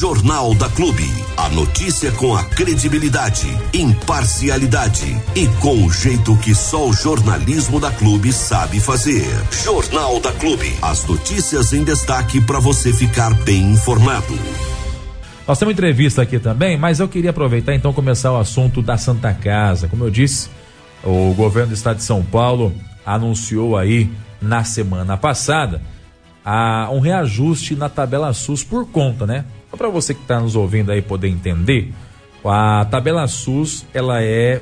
Jornal da Clube. A notícia com a credibilidade, imparcialidade e com o jeito que só o jornalismo da Clube sabe fazer. Jornal da Clube. As notícias em destaque para você ficar bem informado. Nós temos entrevista aqui também, mas eu queria aproveitar então começar o assunto da Santa Casa. Como eu disse, o governo do estado de São Paulo anunciou aí na semana passada a, um reajuste na tabela SUS por conta, né? Só para você que está nos ouvindo aí poder entender, a tabela SUS ela é,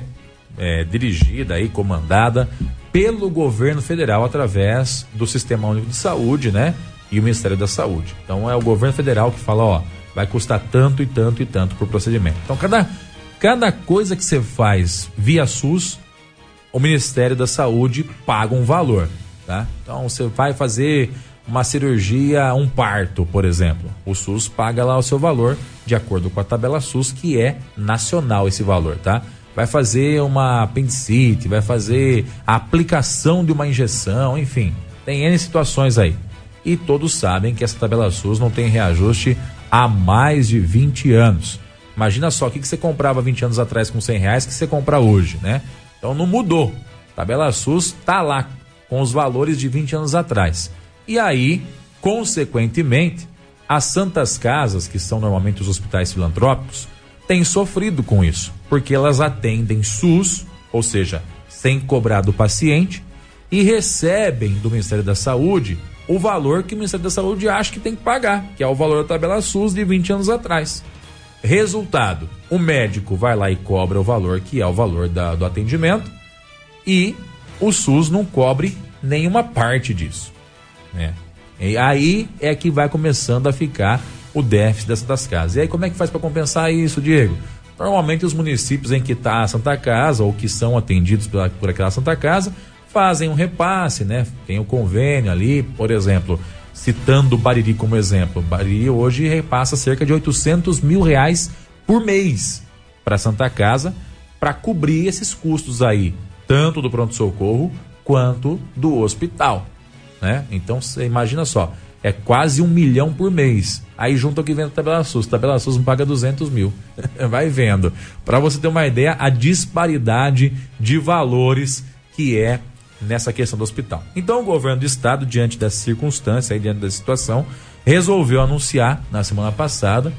é dirigida e comandada pelo governo federal através do Sistema Único de Saúde, né? E o Ministério da Saúde. Então é o governo federal que fala, ó, vai custar tanto e tanto e tanto por procedimento. Então cada cada coisa que você faz via SUS, o Ministério da Saúde paga um valor, tá? Então você vai fazer uma cirurgia, um parto, por exemplo. O SUS paga lá o seu valor de acordo com a tabela SUS, que é nacional esse valor, tá? Vai fazer uma apendicite, vai fazer a aplicação de uma injeção, enfim, tem N situações aí. E todos sabem que essa tabela SUS não tem reajuste há mais de 20 anos. Imagina só o que, você comprava 20 anos atrás com 100 reais que você compra hoje, né? Então não mudou. Tabela SUS tá lá com os valores de 20 anos atrás. E aí, consequentemente, as santas casas, que são normalmente os hospitais filantrópicos, têm sofrido com isso, porque elas atendem SUS, ou seja, sem cobrar do paciente, e recebem do Ministério da Saúde o valor que o Ministério da Saúde acha que tem que pagar, que é o valor da tabela SUS de 20 anos atrás. Resultado: o médico vai lá e cobra o valor que é o valor da, do atendimento e o SUS não cobre nenhuma parte disso. Né? E aí é que vai começando a ficar o déficit dessas casas. E aí como é que faz para compensar isso, Diego? Normalmente os municípios em que está a Santa Casa ou que são atendidos por, por aquela Santa Casa fazem um repasse, né? Tem o um convênio ali, por exemplo, citando Bariri como exemplo. Bariri hoje repassa cerca de 800 mil reais por mês para Santa Casa para cobrir esses custos aí, tanto do pronto-socorro quanto do hospital né? Então você imagina só, é quase um milhão por mês. Aí junta o que vem da tabela SUS. A tabela SUS não paga 200 mil. Vai vendo. Para você ter uma ideia, a disparidade de valores que é nessa questão do hospital. Então o governo do estado, diante dessa circunstância, diante da situação, resolveu anunciar na semana passada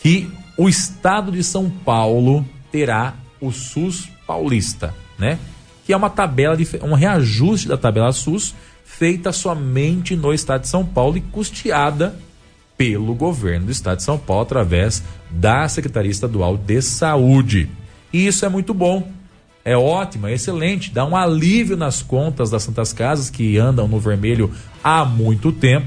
que o estado de São Paulo terá o SUS paulista, né? Que é uma tabela um reajuste da tabela SUS feita somente no estado de São Paulo e custeada pelo governo do estado de São Paulo através da Secretaria Estadual de Saúde. E isso é muito bom. É ótimo, é excelente, dá um alívio nas contas das Santas Casas que andam no vermelho há muito tempo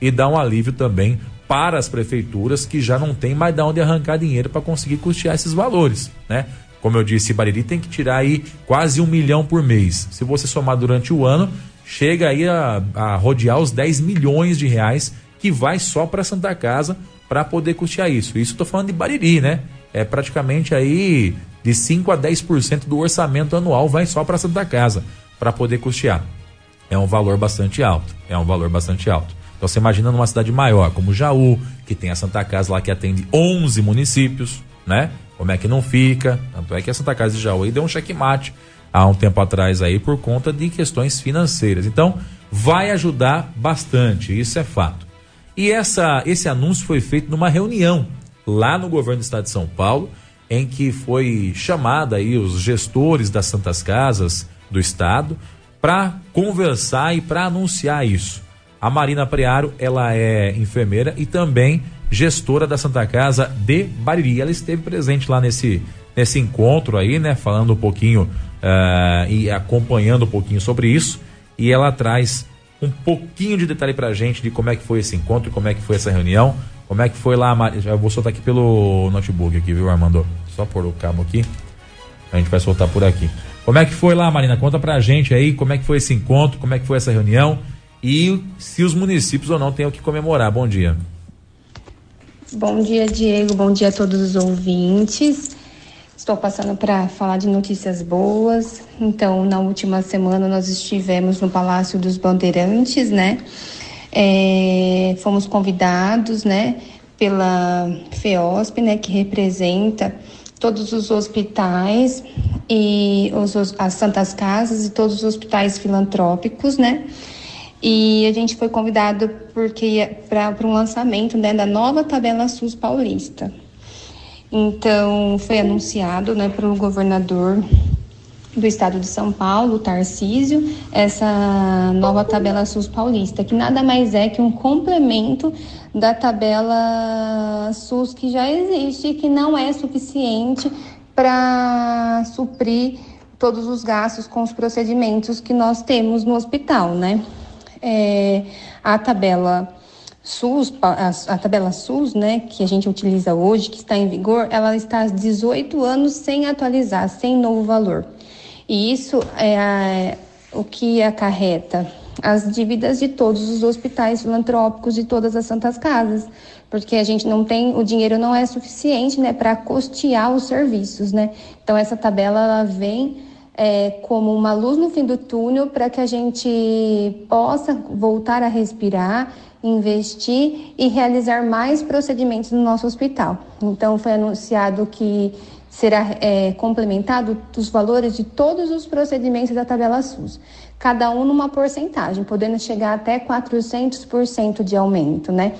e dá um alívio também para as prefeituras que já não tem mais de onde arrancar dinheiro para conseguir custear esses valores, né? Como eu disse, Bariri tem que tirar aí quase um milhão por mês. Se você somar durante o ano, chega aí a, a rodear os 10 milhões de reais que vai só para Santa Casa para poder custear isso. Isso estou falando de Bariri, né? É praticamente aí de 5 a 10% do orçamento anual vai só para Santa Casa para poder custear. É um valor bastante alto. É um valor bastante alto. Então você imagina numa cidade maior, como Jaú, que tem a Santa Casa lá que atende 11 municípios, né? Como é que não fica? Tanto é que a Santa Casa de Jaú aí deu um checkmate há um tempo atrás aí por conta de questões financeiras. Então, vai ajudar bastante, isso é fato. E essa, esse anúncio foi feito numa reunião lá no governo do estado de São Paulo, em que foi chamada aí os gestores das Santas Casas do estado para conversar e para anunciar isso. A Marina Prearo, ela é enfermeira e também gestora da Santa Casa de Bariri. Ela esteve presente lá nesse, nesse encontro aí, né? Falando um pouquinho uh, e acompanhando um pouquinho sobre isso. E ela traz um pouquinho de detalhe pra gente de como é que foi esse encontro, como é que foi essa reunião, como é que foi lá. Eu vou soltar aqui pelo notebook aqui, viu, Armando? Só pôr o cabo aqui. A gente vai soltar por aqui. Como é que foi lá, Marina? Conta pra gente aí como é que foi esse encontro, como é que foi essa reunião e se os municípios ou não têm o que comemorar. Bom dia. Bom dia, Diego. Bom dia a todos os ouvintes. Estou passando para falar de notícias boas. Então, na última semana nós estivemos no Palácio dos Bandeirantes, né? É, fomos convidados, né, pela FEOSP, né, que representa todos os hospitais e os, as Santas Casas e todos os hospitais filantrópicos, né? E a gente foi convidado porque para um lançamento né, da nova tabela SUS paulista. Então foi anunciado né, para o governador do estado de São Paulo, Tarcísio, essa nova tabela SUS paulista, que nada mais é que um complemento da tabela SUS que já existe e que não é suficiente para suprir todos os gastos com os procedimentos que nós temos no hospital, né? É, a tabela SUS, a, a, tabela SUS, né, que a gente utiliza hoje, que está em vigor, ela está há 18 anos sem atualizar, sem novo valor. E isso é a, o que acarreta as dívidas de todos os hospitais filantrópicos de todas as santas casas, porque a gente não tem, o dinheiro não é suficiente, né, para custear os serviços, né? Então essa tabela ela vem é, como uma luz no fim do túnel para que a gente possa voltar a respirar, investir e realizar mais procedimentos no nosso hospital. Então foi anunciado que será é, complementado os valores de todos os procedimentos da tabela SUS, cada um numa porcentagem, podendo chegar até 400% de aumento, né?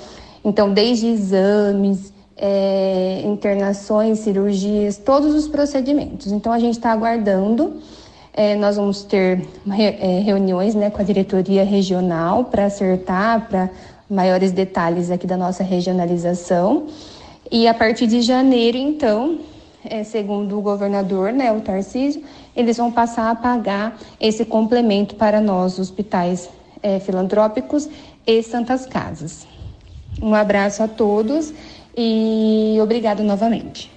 Então, desde exames, é, internações, cirurgias, todos os procedimentos. Então, a gente está aguardando. É, nós vamos ter é, reuniões né, com a diretoria regional para acertar, para maiores detalhes aqui da nossa regionalização. E a partir de janeiro, então, é, segundo o governador, né, o Tarcísio, eles vão passar a pagar esse complemento para nós, hospitais é, filantrópicos e santas casas. Um abraço a todos e obrigado novamente.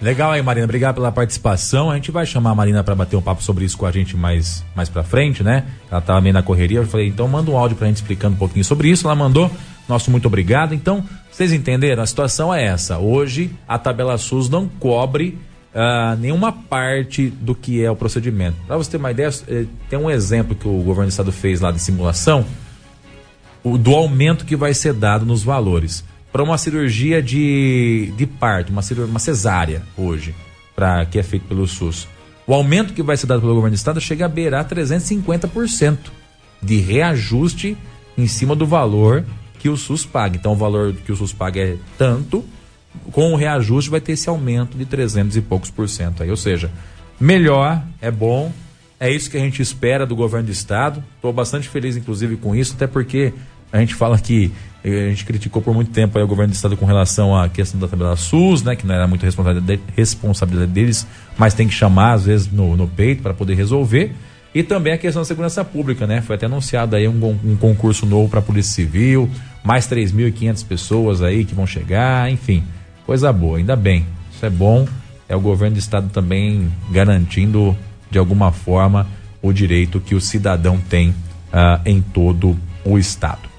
Legal aí, Marina. Obrigado pela participação. A gente vai chamar a Marina para bater um papo sobre isso com a gente mais, mais pra frente, né? Ela tava meio na correria. Eu falei, então manda um áudio pra gente explicando um pouquinho sobre isso. Ela mandou. Nosso muito obrigado. Então, vocês entenderam? A situação é essa. Hoje, a tabela SUS não cobre uh, nenhuma parte do que é o procedimento. Para você ter uma ideia, eh, tem um exemplo que o governo do estado fez lá de simulação o, do aumento que vai ser dado nos valores. Para uma cirurgia de, de parto, uma, cirurgia, uma cesárea hoje, pra, que é feito pelo SUS. O aumento que vai ser dado pelo governo do estado chega a beirar 350% de reajuste em cima do valor que o SUS paga. Então o valor que o SUS paga é tanto, com o reajuste vai ter esse aumento de 300 e poucos por cento aí. Ou seja, melhor, é bom, é isso que a gente espera do governo do estado. Estou bastante feliz, inclusive, com isso, até porque a gente fala que a gente criticou por muito tempo o governo do estado com relação à questão da tabela SUS, né, que não era muito responsabilidade, responsabilidade deles, mas tem que chamar às vezes no, no peito para poder resolver. E também a questão da segurança pública, né? Foi até anunciado aí um, um concurso novo para a Polícia Civil, mais 3.500 pessoas aí que vão chegar, enfim, coisa boa, ainda bem. Isso é bom. É o governo do estado também garantindo de alguma forma o direito que o cidadão tem uh, em todo o estado.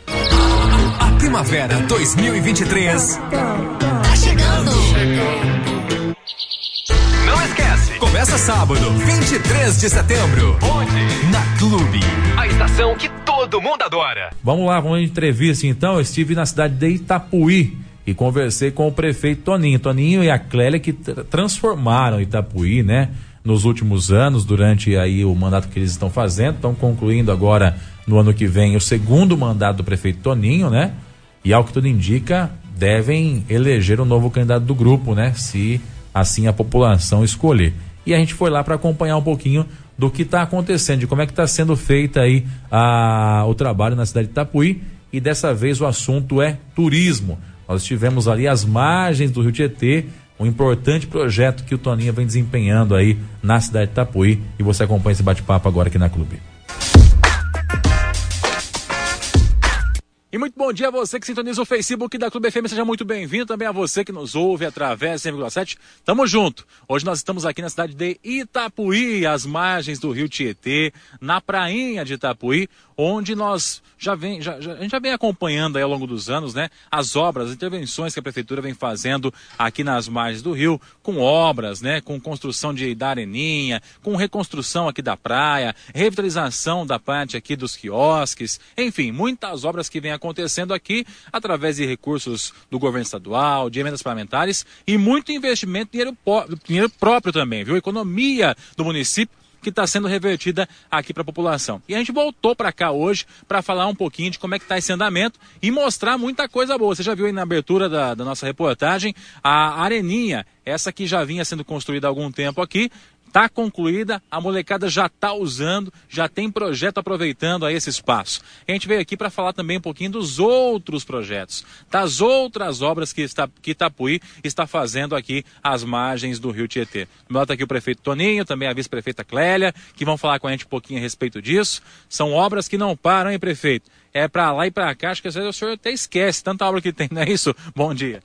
Primavera 2023 tá chegando. Não esquece. Começa sábado, 23 de setembro. Onde? Na Clube. A estação que todo mundo adora. Vamos lá, vamos em entrevista então. Eu estive na cidade de Itapuí e conversei com o prefeito Toninho. Toninho e a Clélia que transformaram Itapuí, né? Nos últimos anos, durante aí o mandato que eles estão fazendo, estão concluindo agora no ano que vem o segundo mandato do prefeito Toninho, né? E ao que tudo indica, devem eleger o um novo candidato do grupo, né? Se assim a população escolher. E a gente foi lá para acompanhar um pouquinho do que está acontecendo, de como é que está sendo feita aí a, o trabalho na cidade de Itapuí. E dessa vez o assunto é turismo. Nós estivemos ali às margens do Rio Tietê, um importante projeto que o Toninho vem desempenhando aí na cidade de Itapuí. E você acompanha esse bate-papo agora aqui na Clube. E muito bom dia a você que sintoniza o Facebook da Clube FM, seja muito bem-vindo. Também a você que nos ouve através da 100,7. Tamo junto. Hoje nós estamos aqui na cidade de Itapuí, às margens do rio Tietê, na prainha de Itapuí, onde nós já vem, já, já, a gente já vem acompanhando ao longo dos anos, né, as obras, as intervenções que a prefeitura vem fazendo aqui nas margens do rio, com obras, né, com construção de da areninha, com reconstrução aqui da praia, revitalização da parte aqui dos quiosques, enfim, muitas obras que vêm acontecendo acontecendo aqui através de recursos do governo estadual, de emendas parlamentares e muito investimento, dinheiro, dinheiro próprio também, viu? Economia do município que está sendo revertida aqui para a população. E a gente voltou para cá hoje para falar um pouquinho de como é que está esse andamento e mostrar muita coisa boa. Você já viu aí na abertura da, da nossa reportagem a areninha, essa que já vinha sendo construída há algum tempo aqui, está concluída, a molecada já está usando, já tem projeto aproveitando aí esse espaço. A gente veio aqui para falar também um pouquinho dos outros projetos, das outras obras que, está, que Itapuí está fazendo aqui às margens do Rio Tietê. No está aqui o prefeito Toninho, também a vice-prefeita Clélia, que vão falar com a gente um pouquinho a respeito disso. São obras que não param, hein, prefeito? É para lá e para cá, acho que às vezes o senhor até esquece tanta obra que tem, não é isso? Bom dia.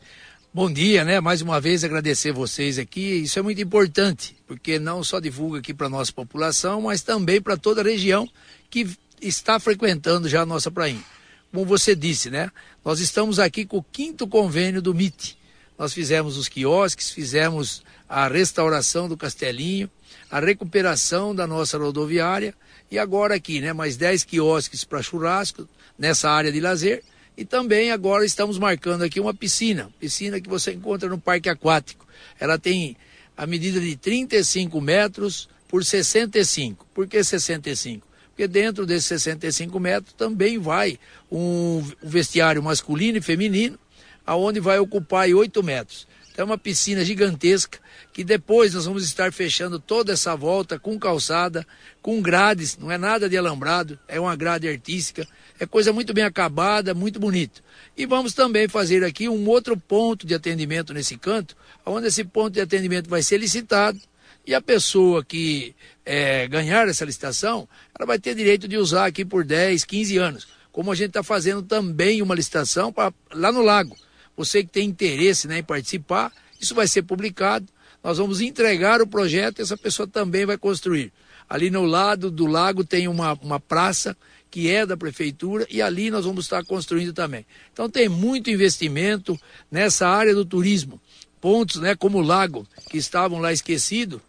Bom dia, né? Mais uma vez agradecer vocês aqui. Isso é muito importante, porque não só divulga aqui para a nossa população, mas também para toda a região que está frequentando já a nossa prainha. Como você disse, né? Nós estamos aqui com o quinto convênio do MIT. Nós fizemos os quiosques, fizemos a restauração do Castelinho, a recuperação da nossa rodoviária e agora aqui, né? Mais 10 quiosques para churrasco nessa área de lazer e também agora estamos marcando aqui uma piscina, piscina que você encontra no parque aquático. Ela tem a medida de 35 metros por 65. Por que 65? Porque dentro desses 65 metros também vai um vestiário masculino e feminino, aonde vai ocupar 8 metros. Então é uma piscina gigantesca que depois nós vamos estar fechando toda essa volta com calçada, com grades, não é nada de alambrado, é uma grade artística, é coisa muito bem acabada, muito bonito. E vamos também fazer aqui um outro ponto de atendimento nesse canto, onde esse ponto de atendimento vai ser licitado e a pessoa que é, ganhar essa licitação, ela vai ter direito de usar aqui por 10, 15 anos. Como a gente está fazendo também uma licitação pra, lá no lago. Você que tem interesse né, em participar, isso vai ser publicado nós vamos entregar o projeto e essa pessoa também vai construir. Ali no lado do lago tem uma, uma praça que é da prefeitura e ali nós vamos estar construindo também. Então tem muito investimento nessa área do turismo. Pontos, né, como o lago, que estavam lá esquecidos,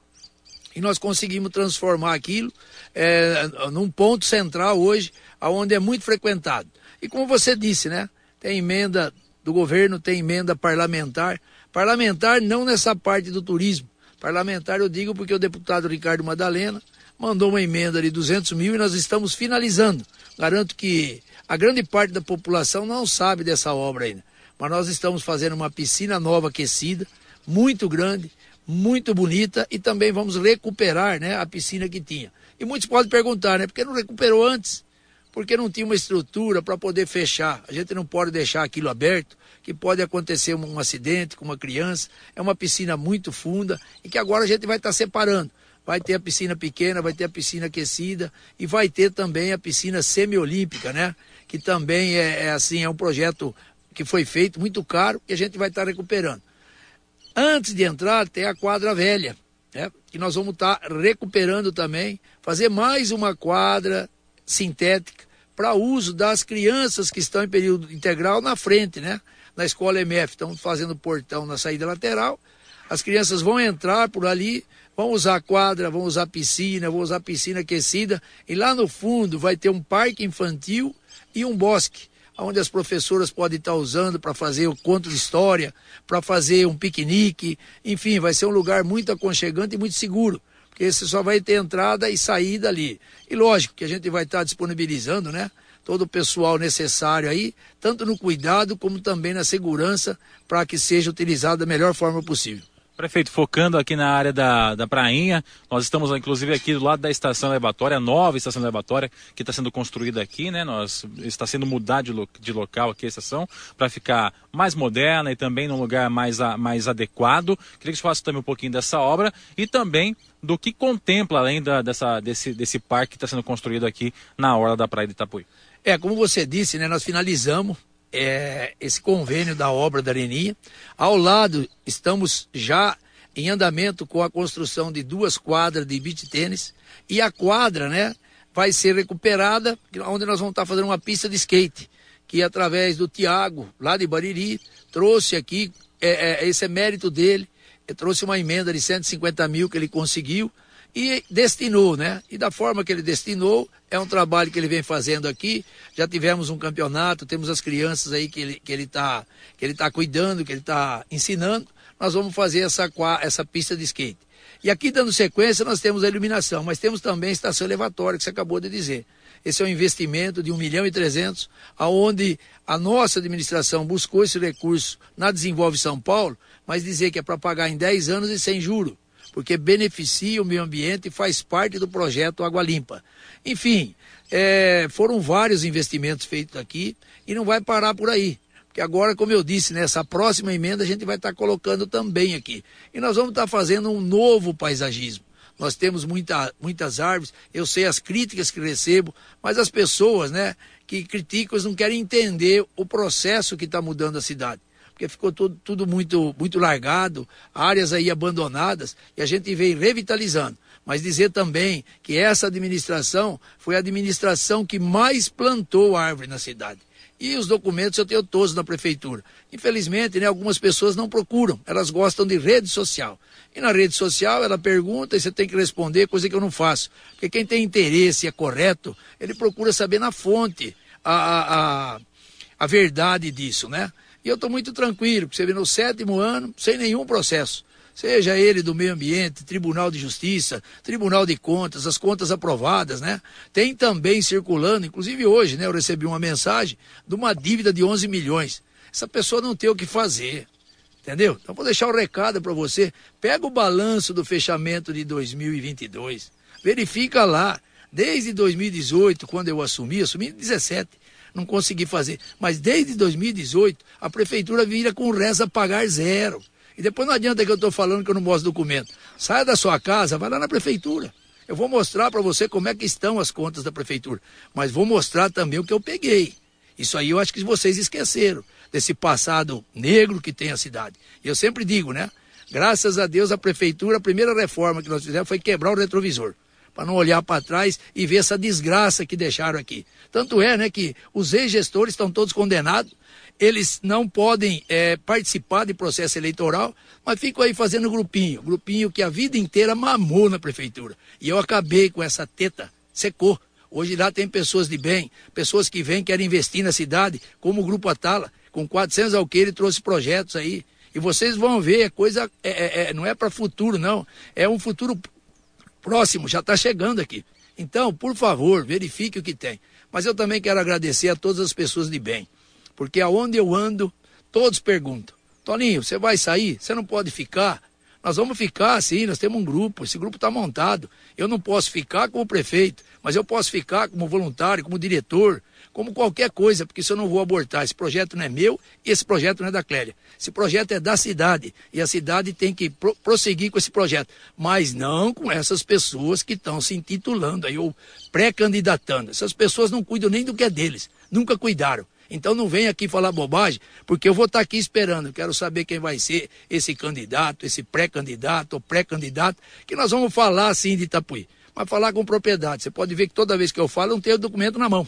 e nós conseguimos transformar aquilo é, num ponto central hoje, aonde é muito frequentado. E como você disse, né, tem emenda do governo, tem emenda parlamentar. Parlamentar não nessa parte do turismo. Parlamentar eu digo porque o deputado Ricardo Madalena mandou uma emenda de 200 mil e nós estamos finalizando. Garanto que a grande parte da população não sabe dessa obra ainda. Mas nós estamos fazendo uma piscina nova aquecida, muito grande, muito bonita e também vamos recuperar né, a piscina que tinha. E muitos podem perguntar, né? Por que não recuperou antes? Porque não tinha uma estrutura para poder fechar. A gente não pode deixar aquilo aberto que pode acontecer um, acidente com uma criança. É uma piscina muito funda e que agora a gente vai estar tá separando. Vai ter a piscina pequena, vai ter a piscina aquecida e vai ter também a piscina semiolímpica, né? Que também é, é assim, é um projeto que foi feito muito caro e a gente vai estar tá recuperando. Antes de entrar, tem a quadra velha, né? Que nós vamos estar tá recuperando também, fazer mais uma quadra sintética para uso das crianças que estão em período integral na frente, né? na escola MF, estão fazendo portão na saída lateral. As crianças vão entrar por ali, vão usar quadra, vão usar piscina, vão usar piscina aquecida. E lá no fundo vai ter um parque infantil e um bosque, onde as professoras podem estar usando para fazer o conto de história, para fazer um piquenique. Enfim, vai ser um lugar muito aconchegante e muito seguro porque você só vai ter entrada e saída ali. E lógico que a gente vai estar disponibilizando, né? todo o pessoal necessário aí, tanto no cuidado como também na segurança, para que seja utilizado da melhor forma possível. Prefeito, focando aqui na área da, da Prainha, nós estamos inclusive aqui do lado da estação levatória, a nova estação levatória que está sendo construída aqui, né? Nós, está sendo mudada de, lo, de local aqui a estação para ficar mais moderna e também num lugar mais, a, mais adequado. Queria que você falasse também um pouquinho dessa obra e também do que contempla além da, dessa, desse, desse parque que está sendo construído aqui na orla da Praia de Itapuí. É, como você disse, né, nós finalizamos é, esse convênio da obra da Areninha. Ao lado, estamos já em andamento com a construção de duas quadras de beach tênis. E a quadra, né, vai ser recuperada, onde nós vamos estar fazendo uma pista de skate, que através do Tiago, lá de Bariri, trouxe aqui, é, é, esse é mérito dele, trouxe uma emenda de 150 mil que ele conseguiu, e destinou, né? E da forma que ele destinou, é um trabalho que ele vem fazendo aqui. Já tivemos um campeonato, temos as crianças aí que ele que ele está que ele tá cuidando, que ele está ensinando. Nós vamos fazer essa essa pista de skate. E aqui dando sequência nós temos a iluminação, mas temos também a estação elevatória que você acabou de dizer. Esse é um investimento de 1 milhão e 300, aonde a nossa administração buscou esse recurso na Desenvolve São Paulo, mas dizer que é para pagar em 10 anos e sem juro porque beneficia o meio ambiente e faz parte do projeto Água Limpa. Enfim, é, foram vários investimentos feitos aqui e não vai parar por aí. Porque agora, como eu disse, nessa próxima emenda a gente vai estar colocando também aqui. E nós vamos estar fazendo um novo paisagismo. Nós temos muita, muitas árvores, eu sei as críticas que recebo, mas as pessoas né, que criticam não querem entender o processo que está mudando a cidade porque ficou tudo, tudo muito, muito largado, áreas aí abandonadas, e a gente vem revitalizando. Mas dizer também que essa administração foi a administração que mais plantou árvore na cidade. E os documentos eu tenho todos na prefeitura. Infelizmente, né, algumas pessoas não procuram, elas gostam de rede social. E na rede social ela pergunta e você tem que responder, coisa que eu não faço. Porque quem tem interesse é correto, ele procura saber na fonte a, a, a, a verdade disso, né? E eu estou muito tranquilo, porque você vê no sétimo ano, sem nenhum processo. Seja ele do meio ambiente, Tribunal de Justiça, Tribunal de Contas, as contas aprovadas, né? Tem também circulando, inclusive hoje, né? Eu recebi uma mensagem de uma dívida de 11 milhões. Essa pessoa não tem o que fazer. Entendeu? Então vou deixar o um recado para você. Pega o balanço do fechamento de 2022. Verifica lá. Desde 2018, quando eu assumi, assumi em 17 não consegui fazer. Mas desde 2018, a prefeitura vira com reza pagar zero. E depois não adianta que eu estou falando que eu não mostro documento. Saia da sua casa, vai lá na prefeitura. Eu vou mostrar para você como é que estão as contas da prefeitura. Mas vou mostrar também o que eu peguei. Isso aí eu acho que vocês esqueceram desse passado negro que tem a cidade. E eu sempre digo, né? Graças a Deus, a prefeitura, a primeira reforma que nós fizemos foi quebrar o retrovisor para não olhar para trás e ver essa desgraça que deixaram aqui. Tanto é, né, que os ex-gestores estão todos condenados, eles não podem é, participar de processo eleitoral, mas ficam aí fazendo grupinho, grupinho que a vida inteira mamou na prefeitura. E eu acabei com essa teta, secou. Hoje lá tem pessoas de bem, pessoas que vêm, querem investir na cidade, como o Grupo Atala, com 400 alqueires trouxe projetos aí. E vocês vão ver, é coisa, é, é, é não é para futuro, não. É um futuro próximo, já está chegando aqui. Então, por favor, verifique o que tem. Mas eu também quero agradecer a todas as pessoas de bem, porque aonde eu ando, todos perguntam: Toninho, você vai sair? Você não pode ficar? Nós vamos ficar, sim, nós temos um grupo, esse grupo está montado. Eu não posso ficar como prefeito, mas eu posso ficar como voluntário, como diretor, como qualquer coisa, porque se eu não vou abortar, esse projeto não é meu e esse projeto não é da Clélia. Esse projeto é da cidade e a cidade tem que pro prosseguir com esse projeto, mas não com essas pessoas que estão se intitulando aí ou pré-candidatando. Essas pessoas não cuidam nem do que é deles, nunca cuidaram. Então não vem aqui falar bobagem, porque eu vou estar aqui esperando. Quero saber quem vai ser esse candidato, esse pré-candidato ou pré-candidato, que nós vamos falar assim de Itapuí. Mas falar com propriedade. Você pode ver que toda vez que eu falo, eu não tenho documento na mão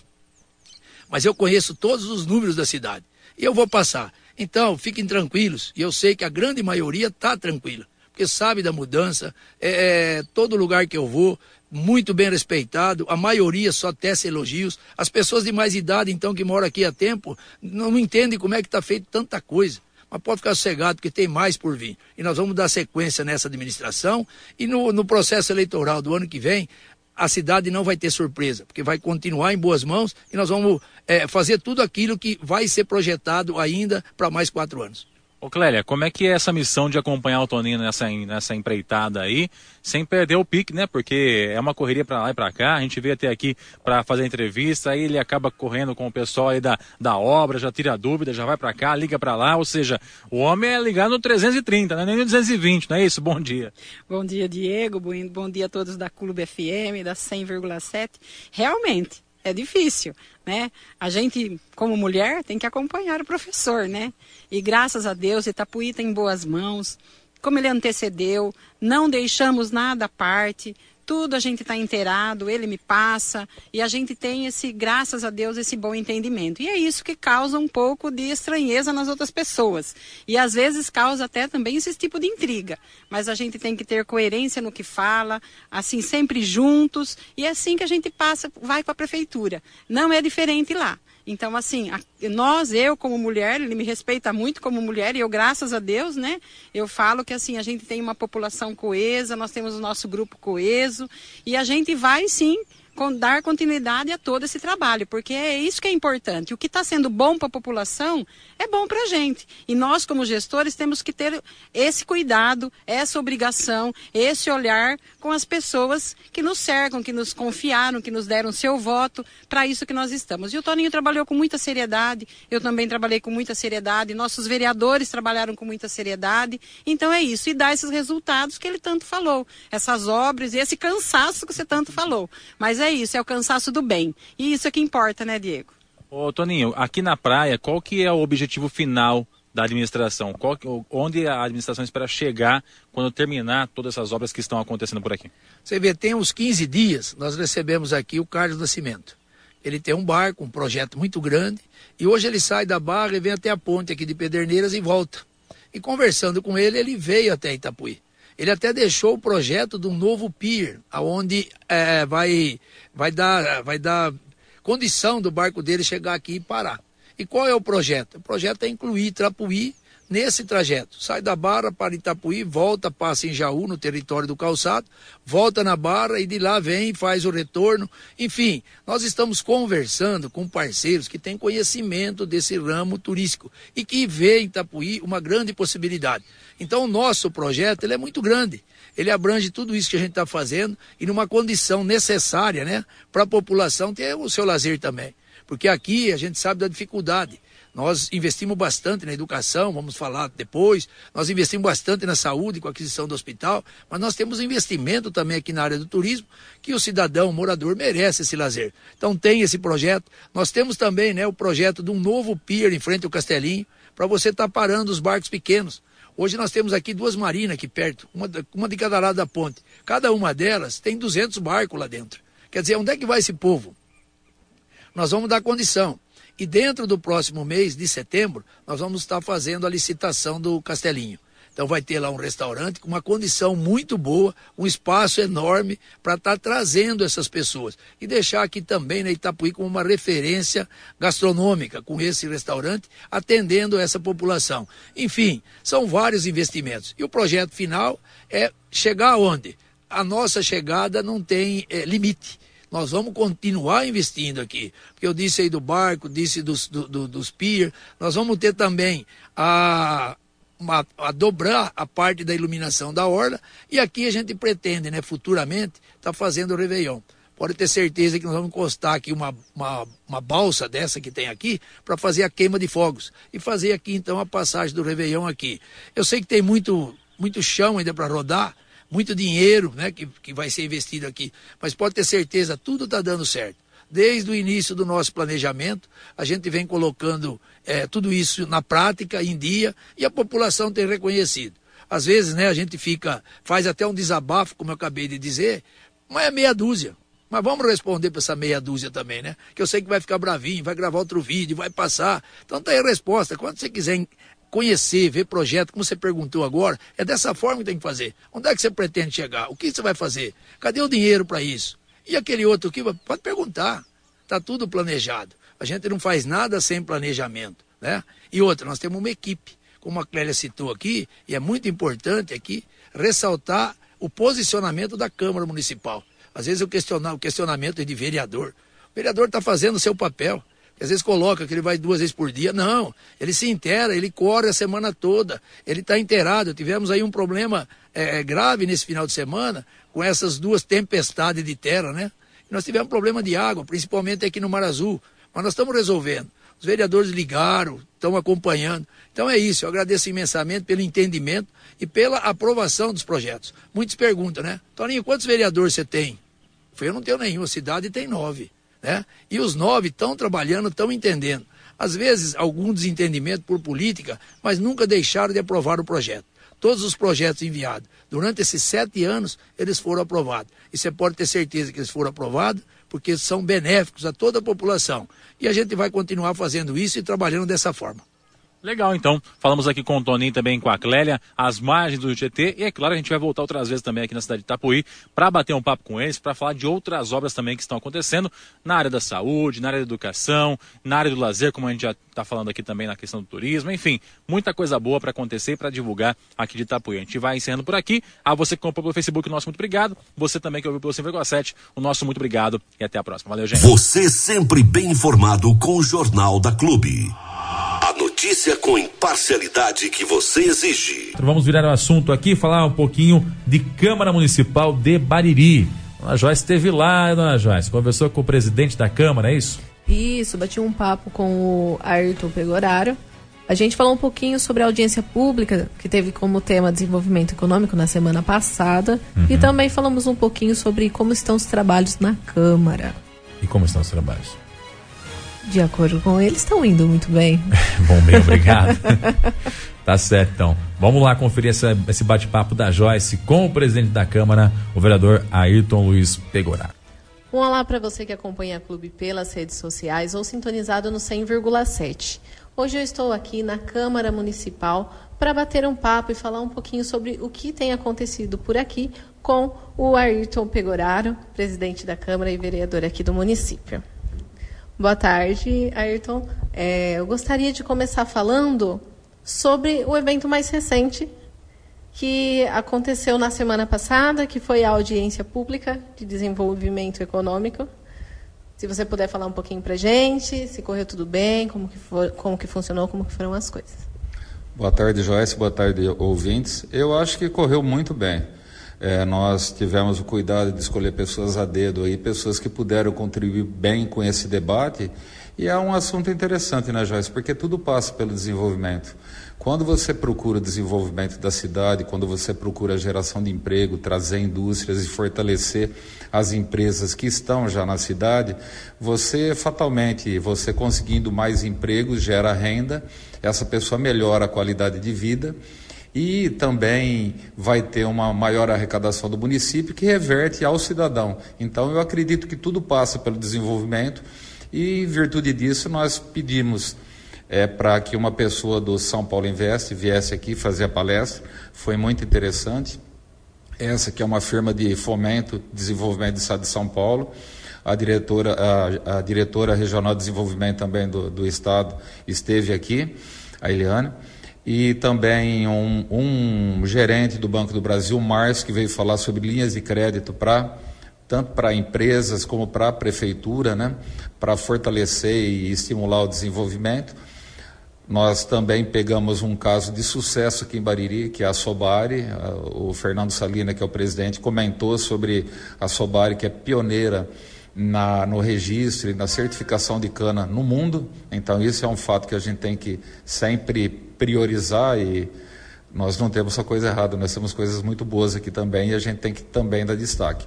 mas eu conheço todos os números da cidade. E eu vou passar. Então, fiquem tranquilos. E eu sei que a grande maioria está tranquila. Porque sabe da mudança. É, é, todo lugar que eu vou, muito bem respeitado. A maioria só tece elogios. As pessoas de mais idade, então, que moram aqui há tempo, não entendem como é que está feito tanta coisa. Mas pode ficar sossegado, porque tem mais por vir. E nós vamos dar sequência nessa administração. E no, no processo eleitoral do ano que vem, a cidade não vai ter surpresa, porque vai continuar em boas mãos e nós vamos é, fazer tudo aquilo que vai ser projetado ainda para mais quatro anos. Ô Clélia, como é que é essa missão de acompanhar o Toninho nessa, nessa empreitada aí, sem perder o pique, né? Porque é uma correria para lá e para cá, a gente veio até aqui para fazer entrevista, aí ele acaba correndo com o pessoal aí da, da obra, já tira dúvida, já vai para cá, liga para lá, ou seja, o homem é ligado no 330, né? nem no 220, não é isso? Bom dia. Bom dia, Diego, bom dia a todos da Clube FM, da 100,7. Realmente, é difícil, né? A gente, como mulher, tem que acompanhar o professor, né? E graças a Deus, Itapuí está em boas mãos. Como ele antecedeu, não deixamos nada à parte, tudo a gente está inteirado, ele me passa e a gente tem esse, graças a Deus, esse bom entendimento. E é isso que causa um pouco de estranheza nas outras pessoas. E às vezes causa até também esse tipo de intriga. Mas a gente tem que ter coerência no que fala, assim, sempre juntos. E é assim que a gente passa, vai para a prefeitura. Não é diferente lá. Então, assim, a, nós, eu como mulher, ele me respeita muito como mulher, e eu, graças a Deus, né, eu falo que, assim, a gente tem uma população coesa, nós temos o nosso grupo coeso, e a gente vai, sim, dar continuidade a todo esse trabalho, porque é isso que é importante. O que está sendo bom para a população é bom para a gente. E nós, como gestores, temos que ter esse cuidado, essa obrigação, esse olhar com as pessoas que nos cercam, que nos confiaram, que nos deram seu voto, para isso que nós estamos. E o Toninho trabalhou com muita seriedade, eu também trabalhei com muita seriedade, nossos vereadores trabalharam com muita seriedade. Então é isso, e dá esses resultados que ele tanto falou, essas obras e esse cansaço que você tanto falou. Mas é isso, é o cansaço do bem. E isso é que importa, né, Diego? Ô, Toninho, aqui na praia, qual que é o objetivo final da administração? Qual, onde a administração espera chegar quando terminar todas essas obras que estão acontecendo por aqui? Você vê, tem uns 15 dias, nós recebemos aqui o Carlos Nascimento. Ele tem um barco, um projeto muito grande, e hoje ele sai da barra e vem até a ponte aqui de Pederneiras e volta. E conversando com ele, ele veio até Itapuí. Ele até deixou o projeto de um novo pier, aonde é, vai, vai, dar, vai dar condição do barco dele chegar aqui e parar. E qual é o projeto? O projeto é incluir Itapuí nesse trajeto. Sai da Barra para Itapuí, volta, passa em Jaú, no território do calçado, volta na Barra e de lá vem, faz o retorno. Enfim, nós estamos conversando com parceiros que têm conhecimento desse ramo turístico e que vê em Itapuí uma grande possibilidade. Então, o nosso projeto ele é muito grande. Ele abrange tudo isso que a gente está fazendo e numa condição necessária né, para a população ter o seu lazer também. Porque aqui a gente sabe da dificuldade. Nós investimos bastante na educação, vamos falar depois. Nós investimos bastante na saúde, com a aquisição do hospital. Mas nós temos investimento também aqui na área do turismo, que o cidadão, o morador, merece esse lazer. Então tem esse projeto. Nós temos também né, o projeto de um novo pier em frente ao Castelinho, para você estar tá parando os barcos pequenos. Hoje nós temos aqui duas marinas aqui perto, uma, uma de cada lado da ponte. Cada uma delas tem 200 barcos lá dentro. Quer dizer, onde é que vai esse povo? Nós vamos dar condição. E dentro do próximo mês de setembro, nós vamos estar fazendo a licitação do Castelinho. Então vai ter lá um restaurante com uma condição muito boa, um espaço enorme para estar tá trazendo essas pessoas. E deixar aqui também na Itapuí como uma referência gastronômica com esse restaurante, atendendo essa população. Enfim, são vários investimentos. E o projeto final é chegar aonde? A nossa chegada não tem é, limite nós vamos continuar investindo aqui. Porque eu disse aí do barco, disse dos, do, do, dos pier, nós vamos ter também a, a dobrar a parte da iluminação da orla. E aqui a gente pretende, né, futuramente, estar tá fazendo o Réveillon. Pode ter certeza que nós vamos encostar aqui uma, uma, uma balsa dessa que tem aqui para fazer a queima de fogos. E fazer aqui então a passagem do Réveillon aqui. Eu sei que tem muito, muito chão ainda para rodar, muito dinheiro né, que, que vai ser investido aqui. Mas pode ter certeza, tudo está dando certo. Desde o início do nosso planejamento, a gente vem colocando é, tudo isso na prática, em dia, e a população tem reconhecido. Às vezes, né, a gente fica, faz até um desabafo, como eu acabei de dizer, mas é meia dúzia. Mas vamos responder para essa meia dúzia também, né? Que eu sei que vai ficar bravinho, vai gravar outro vídeo, vai passar. Então tá aí a resposta. Quando você quiser conhecer, ver projeto, como você perguntou agora, é dessa forma que tem que fazer. Onde é que você pretende chegar? O que você vai fazer? Cadê o dinheiro para isso? E aquele outro aqui, pode perguntar. Está tudo planejado. A gente não faz nada sem planejamento. Né? E outra, nós temos uma equipe, como a Clélia citou aqui, e é muito importante aqui ressaltar o posicionamento da Câmara Municipal. Às vezes o questionamento é de vereador. O vereador está fazendo o seu papel às vezes coloca que ele vai duas vezes por dia. Não, ele se inteira, ele corre a semana toda, ele está inteirado. Tivemos aí um problema é, é, grave nesse final de semana com essas duas tempestades de terra, né? nós tivemos problema de água, principalmente aqui no Mar Azul, mas nós estamos resolvendo. Os vereadores ligaram, estão acompanhando. Então é isso, eu agradeço imensamente pelo entendimento e pela aprovação dos projetos. Muitos perguntam, né? Toninho, quantos vereadores você tem? Eu não tenho nenhum, a cidade tem nove. Né? E os nove estão trabalhando, estão entendendo. às vezes algum desentendimento por política, mas nunca deixaram de aprovar o projeto. Todos os projetos enviados durante esses sete anos, eles foram aprovados. E você pode ter certeza que eles foram aprovados porque são benéficos a toda a população. E a gente vai continuar fazendo isso e trabalhando dessa forma. Legal, então. Falamos aqui com o Toninho também com a Clélia, as margens do GT. E é claro, a gente vai voltar outras vezes também aqui na cidade de Itapuí para bater um papo com eles, para falar de outras obras também que estão acontecendo na área da saúde, na área da educação, na área do lazer, como a gente já está falando aqui também na questão do turismo. Enfim, muita coisa boa para acontecer e para divulgar aqui de Itapuí. A gente vai encerrando por aqui. A você que comprou pelo Facebook, o nosso muito obrigado. Você também que ouviu pelo 5,7, o nosso muito obrigado. E até a próxima. Valeu, gente. Você sempre bem informado com o Jornal da Clube. Notícia com imparcialidade que você exige. Vamos virar o assunto aqui, falar um pouquinho de Câmara Municipal de Bariri. Dona Joyce esteve lá, Dona Joyce, conversou com o presidente da Câmara, é isso? Isso, bati um papo com o Ayrton Pegoraro. A gente falou um pouquinho sobre a audiência pública, que teve como tema desenvolvimento econômico na semana passada. Uhum. E também falamos um pouquinho sobre como estão os trabalhos na Câmara. E como estão os trabalhos? De acordo com eles, estão indo muito bem. Bom, bem, obrigado. tá certo, então. Vamos lá conferir essa, esse bate-papo da Joyce com o presidente da Câmara, o vereador Ayrton Luiz Pegorá. Um olá para você que acompanha a Clube pelas redes sociais ou sintonizado no 100,7. Hoje eu estou aqui na Câmara Municipal para bater um papo e falar um pouquinho sobre o que tem acontecido por aqui com o Ayrton Pegoraro, presidente da Câmara e vereador aqui do município. Boa tarde, Ayrton. É, eu gostaria de começar falando sobre o evento mais recente que aconteceu na semana passada, que foi a audiência pública de desenvolvimento econômico. Se você puder falar um pouquinho para gente, se correu tudo bem, como que, for, como que funcionou, como que foram as coisas. Boa tarde, Joyce. Boa tarde, ouvintes. Eu acho que correu muito bem. É, nós tivemos o cuidado de escolher pessoas a dedo aí, pessoas que puderam contribuir bem com esse debate. E é um assunto interessante, né, Joyce? Porque tudo passa pelo desenvolvimento. Quando você procura o desenvolvimento da cidade, quando você procura a geração de emprego, trazer indústrias e fortalecer as empresas que estão já na cidade, você fatalmente, você conseguindo mais empregos, gera renda, essa pessoa melhora a qualidade de vida e também vai ter uma maior arrecadação do município que reverte ao cidadão. Então eu acredito que tudo passa pelo desenvolvimento e em virtude disso nós pedimos é, para que uma pessoa do São Paulo Invest viesse aqui fazer a palestra. Foi muito interessante. Essa que é uma firma de fomento, desenvolvimento do Estado de São Paulo. A diretora, a, a diretora regional de desenvolvimento também do, do Estado esteve aqui, a Eliane e também um, um, gerente do Banco do Brasil, Márcio, que veio falar sobre linhas de crédito para tanto para empresas como para a prefeitura, né, para fortalecer e estimular o desenvolvimento. Nós também pegamos um caso de sucesso aqui em Bariri, que é a Sobari. O Fernando Salina, que é o presidente, comentou sobre a Sobari, que é pioneira na, no registro e na certificação de cana no mundo. Então, isso é um fato que a gente tem que sempre priorizar e nós não temos só coisa errada, nós temos coisas muito boas aqui também e a gente tem que também dar destaque.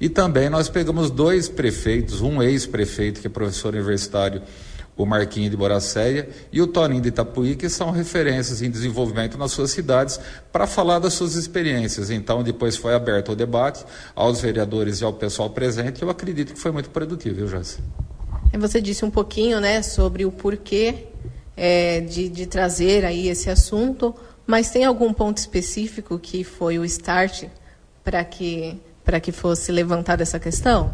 E também nós pegamos dois prefeitos, um ex-prefeito que é professor universitário, o Marquinho de Boracéia e o Toninho de Itapuí, que são referências em desenvolvimento nas suas cidades, para falar das suas experiências. Então, depois foi aberto o debate aos vereadores e ao pessoal presente. Eu acredito que foi muito produtivo, viu, José? Você disse um pouquinho né, sobre o porquê é, de, de trazer aí esse assunto, mas tem algum ponto específico que foi o start para que, que fosse levantada essa questão?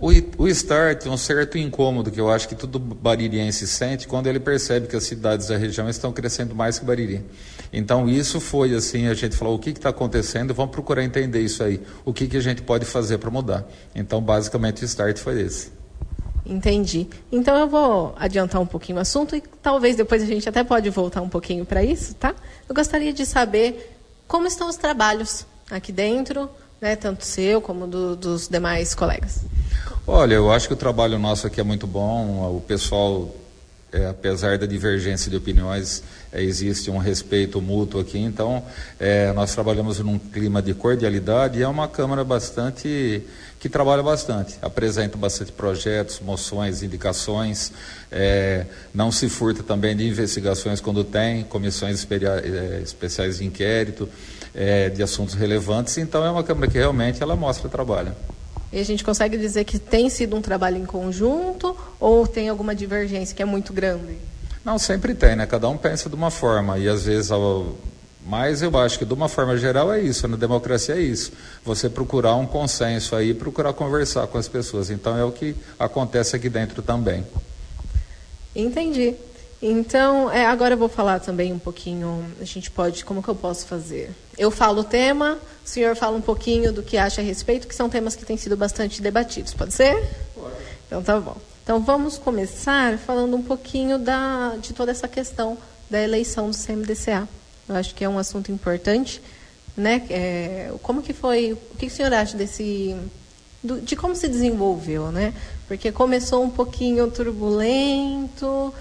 O, o start é um certo incômodo que eu acho que todo baririense sente quando ele percebe que as cidades da região estão crescendo mais que Bariri. Então isso foi assim, a gente falou o que está acontecendo, vamos procurar entender isso aí, o que, que a gente pode fazer para mudar. Então basicamente o start foi esse. Entendi. Então eu vou adiantar um pouquinho o assunto e talvez depois a gente até pode voltar um pouquinho para isso, tá? Eu gostaria de saber como estão os trabalhos aqui dentro, né, tanto seu como do, dos demais colegas. Olha, eu acho que o trabalho nosso aqui é muito bom, o pessoal é, apesar da divergência de opiniões, é, existe um respeito mútuo aqui. Então, é, nós trabalhamos num clima de cordialidade e é uma Câmara bastante que trabalha bastante, apresenta bastante projetos, moções, indicações, é, não se furta também de investigações quando tem, comissões é, especiais de inquérito, é, de assuntos relevantes. Então, é uma Câmara que realmente ela mostra trabalho. E a gente consegue dizer que tem sido um trabalho em conjunto ou tem alguma divergência que é muito grande? Não, sempre tem, né? Cada um pensa de uma forma e às vezes, ao... mas eu acho que de uma forma geral é isso, na democracia é isso. Você procurar um consenso aí, procurar conversar com as pessoas. Então é o que acontece aqui dentro também. Entendi. Então, é, agora eu vou falar também um pouquinho, a gente pode, como que eu posso fazer? Eu falo o tema, o senhor fala um pouquinho do que acha a respeito, que são temas que têm sido bastante debatidos, pode ser? Pode. Então tá bom. Então vamos começar falando um pouquinho da, de toda essa questão da eleição do CMDCA. Eu acho que é um assunto importante, né? É, como que foi, o que o senhor acha desse, do, de como se desenvolveu, né? Porque começou um pouquinho turbulento,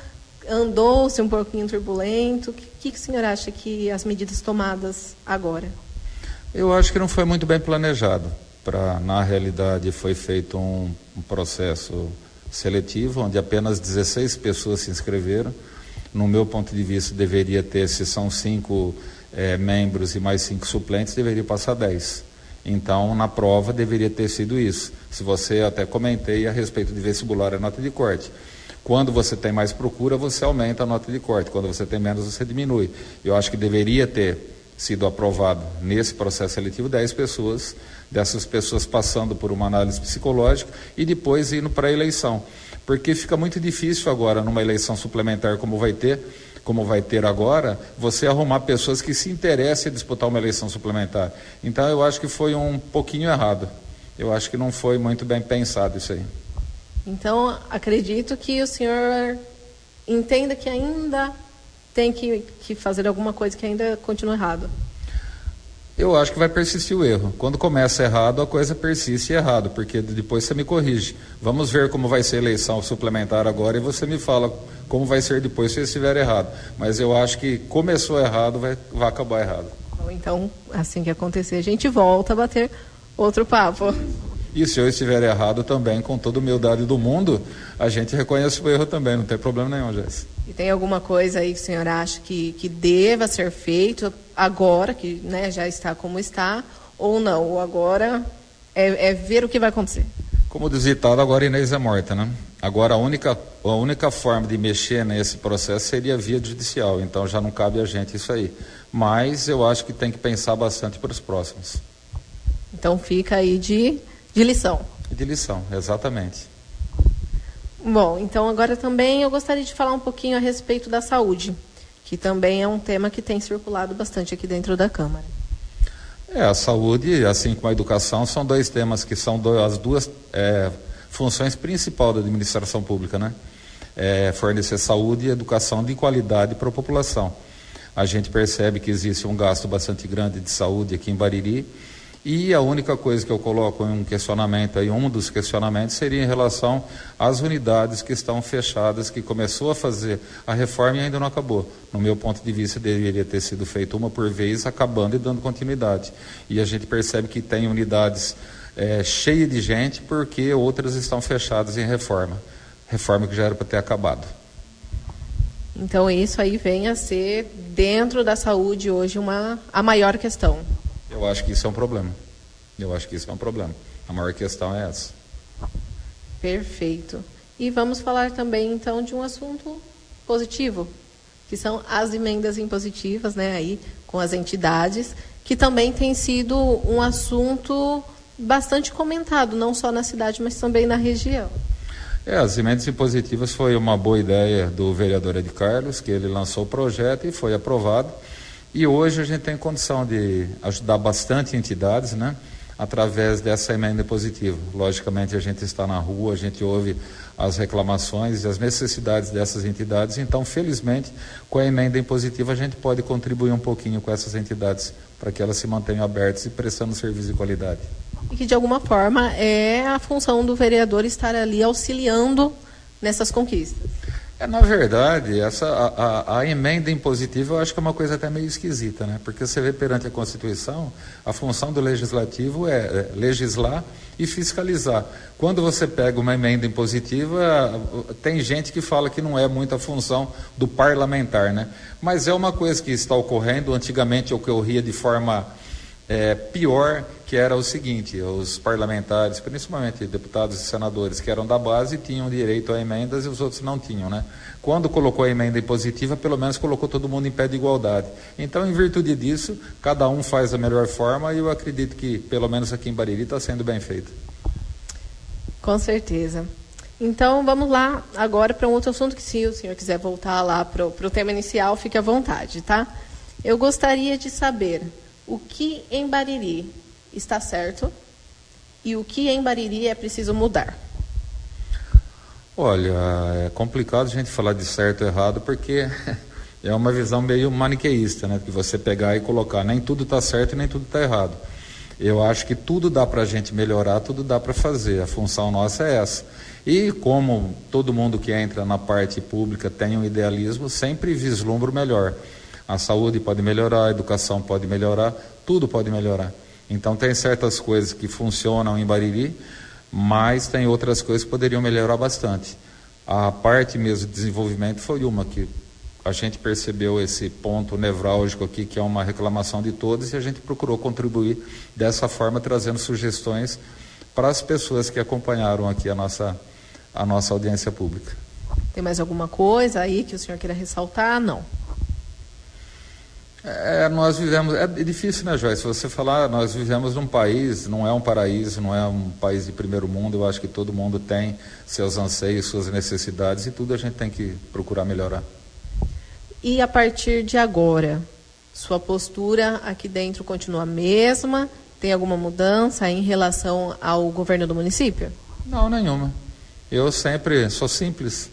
andou-se um pouquinho turbulento. O que, que o senhor acha que as medidas tomadas agora? Eu acho que não foi muito bem planejado. Pra, na realidade, foi feito um, um processo seletivo, onde apenas 16 pessoas se inscreveram. No meu ponto de vista, deveria ter, se são cinco é, membros e mais cinco suplentes, deveria passar 10. Então, na prova, deveria ter sido isso. Se você até comentei a respeito de vestibular, a nota de corte. Quando você tem mais procura, você aumenta a nota de corte. Quando você tem menos, você diminui. Eu acho que deveria ter sido aprovado nesse processo seletivo 10 pessoas, dessas pessoas passando por uma análise psicológica e depois indo para a eleição. Porque fica muito difícil agora, numa eleição suplementar como vai ter, como vai ter agora, você arrumar pessoas que se interessem em disputar uma eleição suplementar. Então eu acho que foi um pouquinho errado. Eu acho que não foi muito bem pensado isso aí. Então, acredito que o senhor entenda que ainda tem que, que fazer alguma coisa que ainda continua errado. Eu acho que vai persistir o erro. Quando começa errado, a coisa persiste errado, porque depois você me corrige. Vamos ver como vai ser a eleição suplementar agora e você me fala como vai ser depois se estiver errado. Mas eu acho que começou errado, vai, vai acabar errado. Então, assim que acontecer, a gente volta a bater outro papo. E se eu estiver errado também, com toda a humildade do mundo, a gente reconhece o erro também, não tem problema nenhum, Jéssica. E tem alguma coisa aí que o senhor acha que, que deva ser feito agora, que né, já está como está, ou não? Ou agora é, é ver o que vai acontecer? Como diz ditado, agora Inês é morta, né? Agora a única, a única forma de mexer nesse processo seria via judicial, então já não cabe a gente isso aí. Mas eu acho que tem que pensar bastante para os próximos. Então fica aí de de lição. De lição, exatamente. Bom, então agora também eu gostaria de falar um pouquinho a respeito da saúde, que também é um tema que tem circulado bastante aqui dentro da Câmara. É, a saúde, assim como a educação, são dois temas que são do, as duas é, funções principais da administração pública, né? É, fornecer saúde e educação de qualidade para a população. A gente percebe que existe um gasto bastante grande de saúde aqui em Bariri e a única coisa que eu coloco em um questionamento aí, um dos questionamentos seria em relação às unidades que estão fechadas, que começou a fazer a reforma e ainda não acabou. No meu ponto de vista, deveria ter sido feito uma por vez, acabando e dando continuidade. E a gente percebe que tem unidades é, cheias de gente porque outras estão fechadas em reforma. Reforma que já era para ter acabado. Então isso aí vem a ser dentro da saúde hoje uma a maior questão. Eu acho que isso é um problema. Eu acho que isso é um problema. A maior questão é essa. Perfeito. E vamos falar também então de um assunto positivo, que são as emendas impositivas, né, aí com as entidades, que também tem sido um assunto bastante comentado, não só na cidade, mas também na região. É, as emendas impositivas foi uma boa ideia do vereador Ed Carlos, que ele lançou o projeto e foi aprovado. E hoje a gente tem condição de ajudar bastante entidades, né? Através dessa emenda positiva. Logicamente, a gente está na rua, a gente ouve as reclamações e as necessidades dessas entidades. Então, felizmente, com a emenda impositiva, a gente pode contribuir um pouquinho com essas entidades para que elas se mantenham abertas e prestando serviço de qualidade. E que, de alguma forma, é a função do vereador estar ali auxiliando nessas conquistas. É, na verdade, essa, a, a, a, emenda impositiva eu acho que é uma coisa até meio esquisita, né? Porque você vê perante a Constituição, a função do legislativo é, é legislar e fiscalizar. Quando você pega uma emenda impositiva, tem gente que fala que não é muita função do parlamentar, né? Mas é uma coisa que está ocorrendo, antigamente ocorria de forma é, pior, que era o seguinte: os parlamentares, principalmente deputados e senadores que eram da base, tinham direito a emendas e os outros não tinham, né? Quando colocou a emenda impositiva, pelo menos colocou todo mundo em pé de igualdade. Então, em virtude disso, cada um faz a melhor forma e eu acredito que, pelo menos aqui em Bariri, está sendo bem feito. Com certeza. Então, vamos lá agora para um outro assunto que, se o senhor quiser voltar lá para o tema inicial, fique à vontade, tá? Eu gostaria de saber o que em Bariri está certo e o que em Bariri é preciso mudar? Olha, é complicado a gente falar de certo e errado porque é uma visão meio maniqueísta, né? Que você pegar e colocar, nem tudo está certo e nem tudo está errado. Eu acho que tudo dá para a gente melhorar, tudo dá para fazer. A função nossa é essa. E como todo mundo que entra na parte pública tem um idealismo, sempre vislumbra o melhor. A saúde pode melhorar, a educação pode melhorar, tudo pode melhorar. Então tem certas coisas que funcionam em Bariri, mas tem outras coisas que poderiam melhorar bastante. A parte mesmo de desenvolvimento foi uma que a gente percebeu esse ponto nevrálgico aqui, que é uma reclamação de todos, e a gente procurou contribuir dessa forma, trazendo sugestões para as pessoas que acompanharam aqui a nossa, a nossa audiência pública. Tem mais alguma coisa aí que o senhor queira ressaltar? Não. É, nós vivemos, é difícil, né, Joyce? Se você falar, nós vivemos num país, não é um paraíso, não é um país de primeiro mundo. Eu acho que todo mundo tem seus anseios, suas necessidades e tudo a gente tem que procurar melhorar. E a partir de agora, sua postura aqui dentro continua a mesma? Tem alguma mudança em relação ao governo do município? Não, nenhuma. Eu sempre sou simples.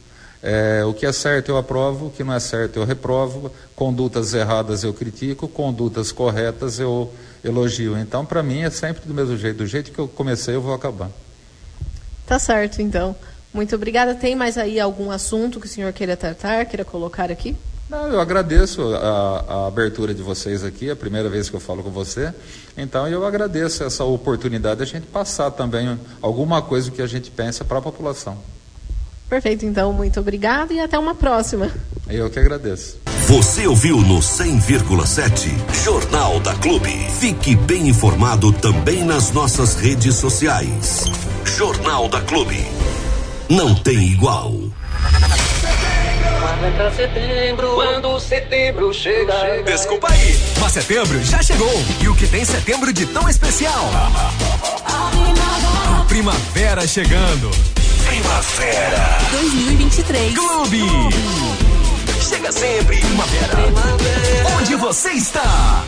É, o que é certo eu aprovo, o que não é certo eu reprovo, condutas erradas eu critico, condutas corretas eu elogio. Então, para mim, é sempre do mesmo jeito. Do jeito que eu comecei, eu vou acabar. Tá certo, então. Muito obrigada. Tem mais aí algum assunto que o senhor queira tratar, queira colocar aqui? Não, eu agradeço a, a, abertura de vocês aqui, é a primeira vez que eu falo com você. Então, eu agradeço essa oportunidade de a gente passar também alguma coisa que a gente pensa para a população. Perfeito, então, muito obrigado e até uma próxima. Eu que agradeço. Você ouviu no 100,7 Jornal da Clube. Fique bem informado também nas nossas redes sociais. Jornal da Clube. Não tem igual. setembro, quando setembro chega. Desculpa aí, mas setembro já chegou. E o que tem setembro de tão especial? A primavera chegando. Primavera 2023. Clube. Chega sempre. Primavera. Primavera. Onde você está?